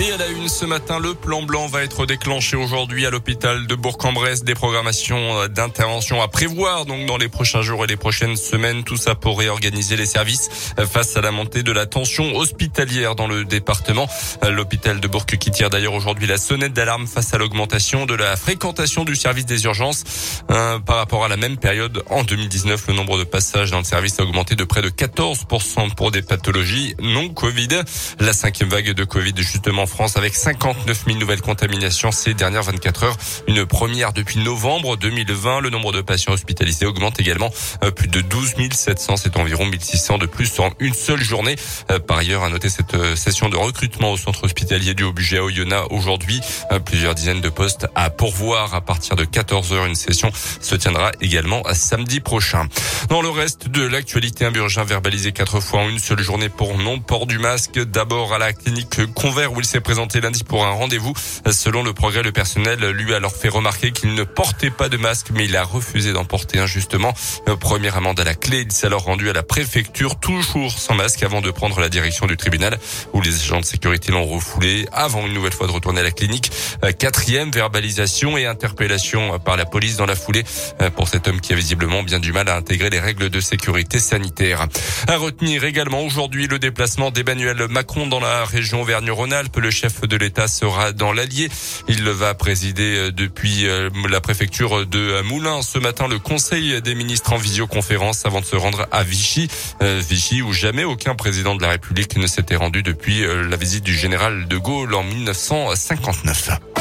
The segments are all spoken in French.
Et à la une ce matin, le plan blanc va être déclenché aujourd'hui à l'hôpital de Bourg-en-Bresse. Des programmations d'intervention à prévoir donc dans les prochains jours et les prochaines semaines. Tout ça pour réorganiser les services face à la montée de la tension hospitalière dans le département. L'hôpital de Bourg qui tire d'ailleurs aujourd'hui la sonnette d'alarme face à l'augmentation de la fréquentation du service des urgences. Euh, par rapport à la même période en 2019, le nombre de passages dans le service a augmenté de près de 14% pour des pathologies non Covid. La cinquième vague de Covid justement en France avec 59 000 nouvelles contaminations ces dernières 24 heures. Une première depuis novembre 2020. Le nombre de patients hospitalisés augmente également. Euh, plus de 12 700, c'est environ 1600 de plus en une seule journée. Euh, par ailleurs, à noter cette euh, session de recrutement au centre hospitalier du Haut-Budget à Oyonnax aujourd'hui. Plusieurs dizaines de postes à pourvoir à partir de 14 heures. Une session se tiendra également à samedi prochain. Dans le reste de l'actualité, un burgin verbalisé quatre fois en une seule journée pour non-port du masque. D'abord à la clinique Convert où il s'est présenté lundi pour un rendez-vous. Selon le progrès, le personnel lui a alors fait remarquer qu'il ne portait pas de masque, mais il a refusé d'en porter injustement. Première amende à la clé, il s'est alors rendu à la préfecture, toujours sans masque, avant de prendre la direction du tribunal, où les agents de sécurité l'ont refoulé, avant une nouvelle fois de retourner à la clinique. Quatrième verbalisation et interpellation par la police dans la foulée pour cet homme qui a visiblement bien du mal à intégrer les règles de sécurité sanitaire. À retenir également aujourd'hui le déplacement d'Emmanuel Macron dans la région Auvergne-Rhône-Alpes le chef de l'État sera dans l'Allier. Il va présider euh, depuis euh, la préfecture de Moulins ce matin le Conseil des ministres en visioconférence avant de se rendre à Vichy. Euh, Vichy où jamais aucun président de la République ne s'était rendu depuis la visite du général de Gaulle en 1959.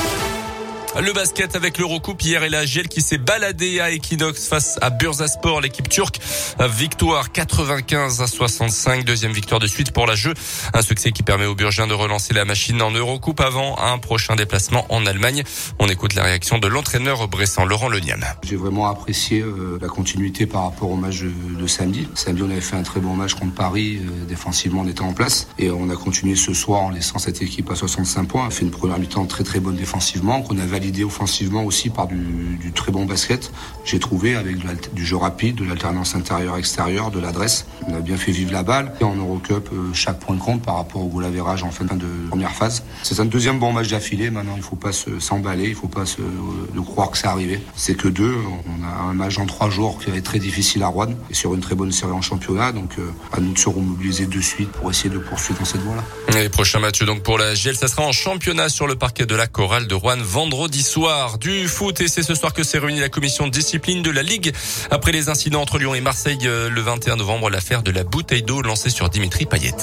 Le basket avec l'Eurocoupe hier et la GL qui s'est baladé à Equinox face à Bursaspor, l'équipe turque. Victoire 95 à 65, deuxième victoire de suite pour la jeu. Un succès qui permet aux Burgiens de relancer la machine en Eurocoupe avant un prochain déplacement en Allemagne. On écoute la réaction de l'entraîneur bressan Laurent Leniam. J'ai vraiment apprécié euh, la continuité par rapport au match de, samedi. Samedi, on avait fait un très bon match contre Paris. Euh, défensivement, on était en place et on a continué ce soir en laissant cette équipe à 65 points. On a fait une première mi-temps très très bonne défensivement qu'on a offensivement aussi par du, très bon basket. J'ai trouvé avec du jeu rapide, de l'alternance intérieure-extérieure, de l'adresse. On a bien fait vivre la balle. Et en Eurocup, euh, chaque point compte par rapport au goal en fin de première phase. C'est un deuxième bon match d'affilée. Maintenant, il ne faut pas s'emballer, il ne faut pas se, de croire que c'est arrivé. C'est que deux. On a un match en trois jours qui va être très difficile à Rouen et sur une très bonne série en championnat. Donc, euh, à nous de se remobiliser de suite pour essayer de poursuivre dans cette voie-là. Les prochains matchs donc pour la GL, ça sera en championnat sur le parquet de la Chorale de Rouen vendredi soir. Du foot et c'est ce soir que s'est réunie la commission de discipline de la Ligue après les incidents entre Lyon et Marseille euh, le 21 novembre, l'affaire de la bouteille d'eau lancée sur Dimitri Payet.